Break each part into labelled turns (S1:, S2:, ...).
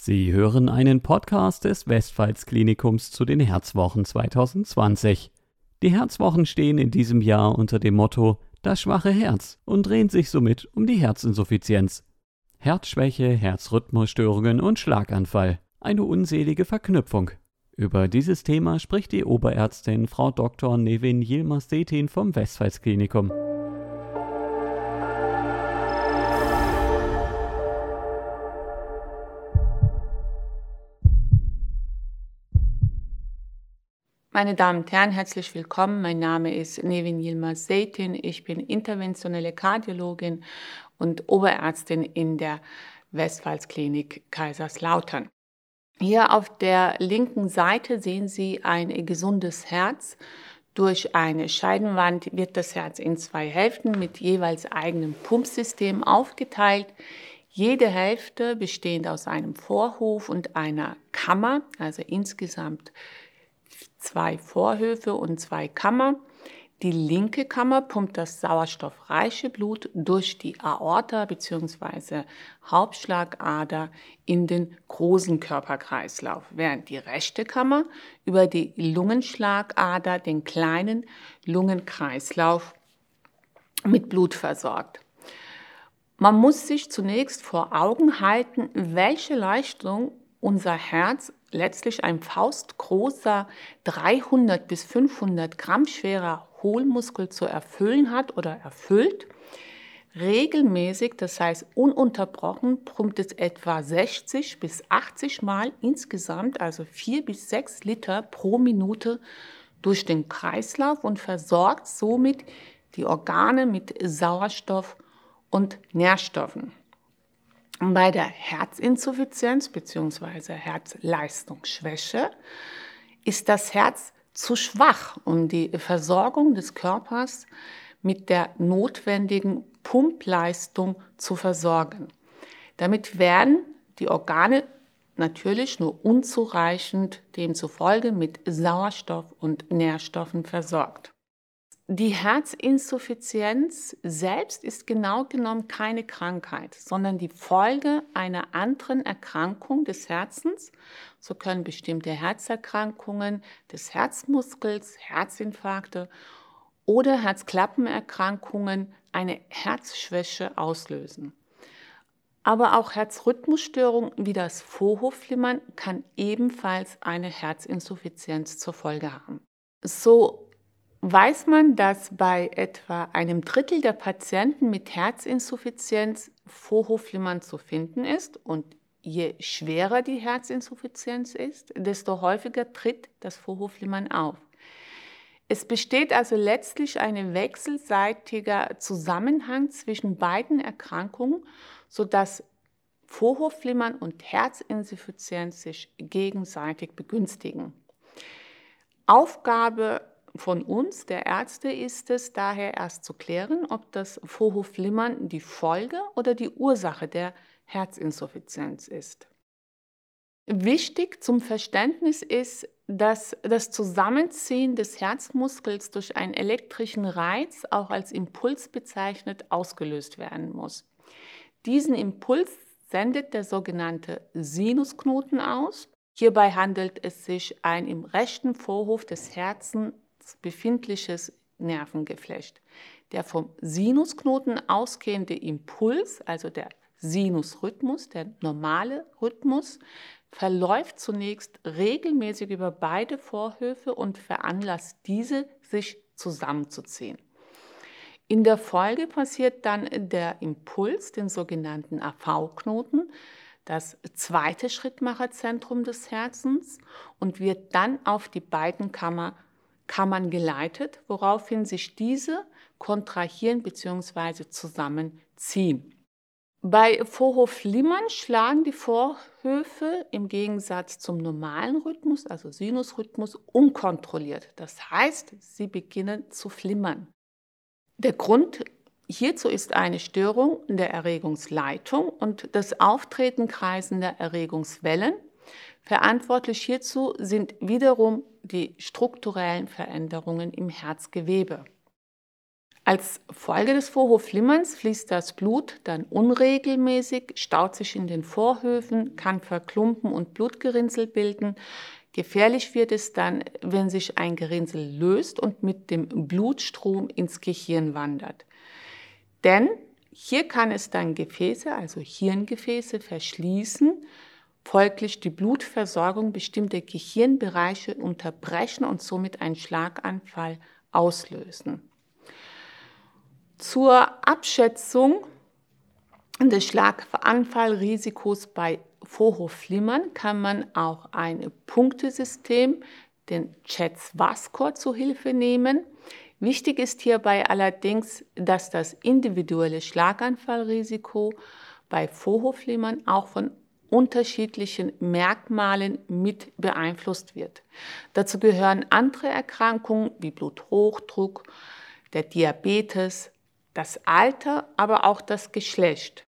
S1: Sie hören einen Podcast des Westpfalz-Klinikums zu den Herzwochen 2020. Die Herzwochen stehen in diesem Jahr unter dem Motto Das schwache Herz und drehen sich somit um die Herzinsuffizienz. Herzschwäche, Herzrhythmusstörungen und Schlaganfall. Eine unselige Verknüpfung. Über dieses Thema spricht die Oberärztin Frau Dr. Nevin Yilmaz-Detin vom Westpfalz-Klinikum.
S2: Meine Damen und Herren, herzlich willkommen. Mein Name ist Nevin Yilmaz Seytin. Ich bin interventionelle Kardiologin und Oberärztin in der Westpfalz-Klinik Kaiserslautern. Hier auf der linken Seite sehen Sie ein gesundes Herz. Durch eine Scheidenwand wird das Herz in zwei Hälften mit jeweils eigenem Pumpsystem aufgeteilt. Jede Hälfte bestehend aus einem Vorhof und einer Kammer, also insgesamt zwei Vorhöfe und zwei Kammer. Die linke Kammer pumpt das sauerstoffreiche Blut durch die Aorta bzw. Hauptschlagader in den großen Körperkreislauf, während die rechte Kammer über die Lungenschlagader den kleinen Lungenkreislauf mit Blut versorgt. Man muss sich zunächst vor Augen halten, welche Leistung unser Herz letztlich ein faustgroßer 300 bis 500 Gramm schwerer Hohlmuskel zu erfüllen hat oder erfüllt. Regelmäßig, das heißt ununterbrochen, pumpt es etwa 60 bis 80 Mal insgesamt, also 4 bis 6 Liter pro Minute durch den Kreislauf und versorgt somit die Organe mit Sauerstoff und Nährstoffen. Bei der Herzinsuffizienz bzw. Herzleistungsschwäche ist das Herz zu schwach, um die Versorgung des Körpers mit der notwendigen Pumpleistung zu versorgen. Damit werden die Organe natürlich nur unzureichend demzufolge mit Sauerstoff und Nährstoffen versorgt. Die Herzinsuffizienz selbst ist genau genommen keine Krankheit, sondern die Folge einer anderen Erkrankung des Herzens. So können bestimmte Herzerkrankungen des Herzmuskels, Herzinfarkte oder Herzklappenerkrankungen eine Herzschwäche auslösen. Aber auch Herzrhythmusstörungen wie das Vorhofflimmern kann ebenfalls eine Herzinsuffizienz zur Folge haben. So weiß man, dass bei etwa einem Drittel der Patienten mit Herzinsuffizienz Vorhofflimmern zu finden ist und je schwerer die Herzinsuffizienz ist, desto häufiger tritt das Vorhofflimmern auf. Es besteht also letztlich ein wechselseitiger Zusammenhang zwischen beiden Erkrankungen, sodass Vorhofflimmern und Herzinsuffizienz sich gegenseitig begünstigen. Aufgabe von uns, der Ärzte, ist es daher erst zu klären, ob das Vorhofflimmern die Folge oder die Ursache der Herzinsuffizienz ist. Wichtig zum Verständnis ist, dass das Zusammenziehen des Herzmuskels durch einen elektrischen Reiz, auch als Impuls bezeichnet, ausgelöst werden muss. Diesen Impuls sendet der sogenannte Sinusknoten aus. Hierbei handelt es sich ein im rechten Vorhof des Befindliches Nervengeflecht. Der vom Sinusknoten ausgehende Impuls, also der Sinusrhythmus, der normale Rhythmus, verläuft zunächst regelmäßig über beide Vorhöfe und veranlasst diese, sich zusammenzuziehen. In der Folge passiert dann der Impuls, den sogenannten AV-Knoten, das zweite Schrittmacherzentrum des Herzens und wird dann auf die beiden Kammer Kammern geleitet, woraufhin sich diese kontrahieren bzw. zusammenziehen. Bei Vorhofflimmern schlagen die Vorhöfe im Gegensatz zum normalen Rhythmus, also Sinusrhythmus, unkontrolliert. Das heißt, sie beginnen zu flimmern. Der Grund hierzu ist eine Störung der Erregungsleitung und das Auftreten kreisender Erregungswellen. Verantwortlich hierzu sind wiederum die strukturellen Veränderungen im Herzgewebe. Als Folge des Vorhofflimmerns fließt das Blut dann unregelmäßig, staut sich in den Vorhöfen, kann Verklumpen und Blutgerinnsel bilden. Gefährlich wird es dann, wenn sich ein Gerinnsel löst und mit dem Blutstrom ins Gehirn wandert. Denn hier kann es dann Gefäße, also Hirngefäße, verschließen, folglich die Blutversorgung bestimmter Gehirnbereiche unterbrechen und somit einen Schlaganfall auslösen. Zur Abschätzung des Schlaganfallrisikos bei Vorhofflimmern kann man auch ein Punktesystem, den CHETS-VASCOR, zu Hilfe nehmen. Wichtig ist hierbei allerdings, dass das individuelle Schlaganfallrisiko bei Vorhofflimmern auch von unterschiedlichen Merkmalen mit beeinflusst wird. Dazu gehören andere Erkrankungen wie Bluthochdruck, der Diabetes, das Alter, aber auch das Geschlecht.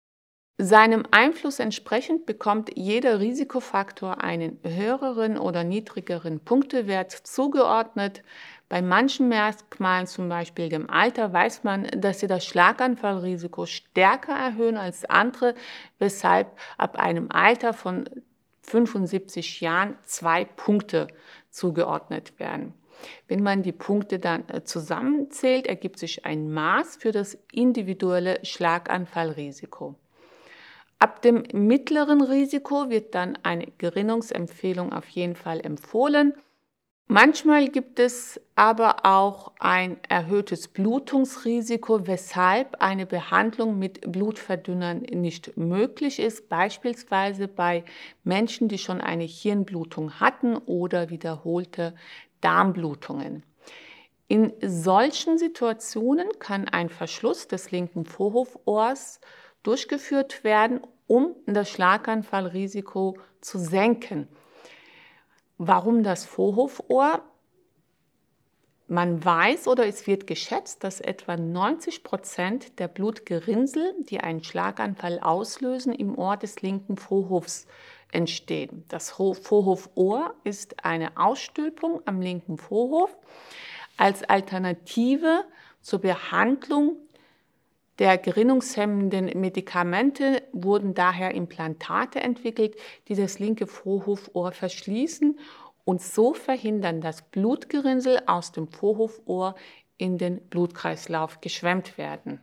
S2: Seinem Einfluss entsprechend bekommt jeder Risikofaktor einen höheren oder niedrigeren Punktewert zugeordnet. Bei manchen Merkmalen, zum Beispiel dem Alter, weiß man, dass sie das Schlaganfallrisiko stärker erhöhen als andere, weshalb ab einem Alter von 75 Jahren zwei Punkte zugeordnet werden. Wenn man die Punkte dann äh, zusammenzählt, ergibt sich ein Maß für das individuelle Schlaganfallrisiko. Ab dem mittleren Risiko wird dann eine Gerinnungsempfehlung auf jeden Fall empfohlen. Manchmal gibt es aber auch ein erhöhtes Blutungsrisiko, weshalb eine Behandlung mit Blutverdünnern nicht möglich ist, beispielsweise bei Menschen, die schon eine Hirnblutung hatten oder wiederholte Darmblutungen. In solchen Situationen kann ein Verschluss des linken Vorhofohrs durchgeführt werden, um das Schlaganfallrisiko zu senken. Warum das Vorhofohr? Man weiß oder es wird geschätzt, dass etwa 90 Prozent der Blutgerinnsel, die einen Schlaganfall auslösen, im Ohr des linken Vorhofs entstehen. Das Vorhofohr ist eine Ausstülpung am linken Vorhof. Als Alternative zur Behandlung der gerinnungshemmenden Medikamente wurden daher Implantate entwickelt, die das linke Vorhofohr verschließen und so verhindern, dass Blutgerinnsel aus dem Vorhofohr in den Blutkreislauf geschwemmt werden.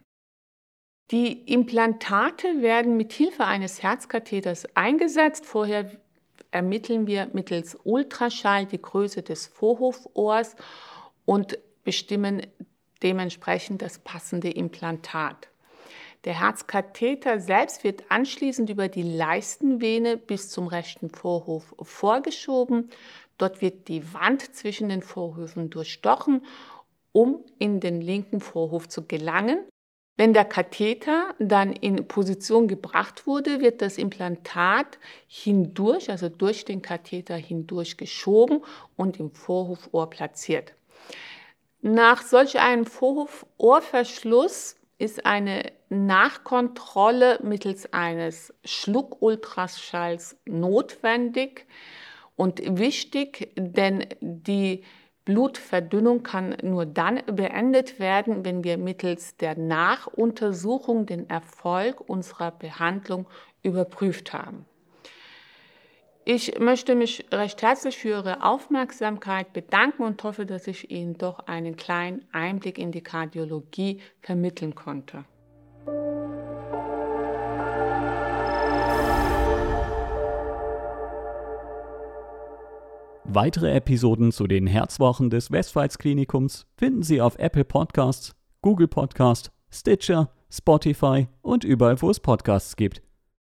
S2: Die Implantate werden mit Hilfe eines Herzkatheters eingesetzt. Vorher ermitteln wir mittels Ultraschall die Größe des Vorhofohrs und bestimmen dementsprechend das passende Implantat. Der Herzkatheter selbst wird anschließend über die Leistenvene bis zum rechten Vorhof vorgeschoben. Dort wird die Wand zwischen den Vorhöfen durchstochen, um in den linken Vorhof zu gelangen. Wenn der Katheter dann in Position gebracht wurde, wird das Implantat hindurch, also durch den Katheter hindurch geschoben und im Vorhofohr platziert. Nach solch einem Vorhofohrverschluss ist eine Nachkontrolle mittels eines Schluckultraschalls notwendig und wichtig, denn die Blutverdünnung kann nur dann beendet werden, wenn wir mittels der Nachuntersuchung den Erfolg unserer Behandlung überprüft haben. Ich möchte mich recht herzlich für Ihre Aufmerksamkeit bedanken und hoffe, dass ich Ihnen doch einen kleinen Einblick in die Kardiologie vermitteln konnte.
S1: Weitere Episoden zu den Herzwochen des Westpfalz-Klinikums finden Sie auf Apple Podcasts, Google Podcasts, Stitcher, Spotify und überall, wo es Podcasts gibt.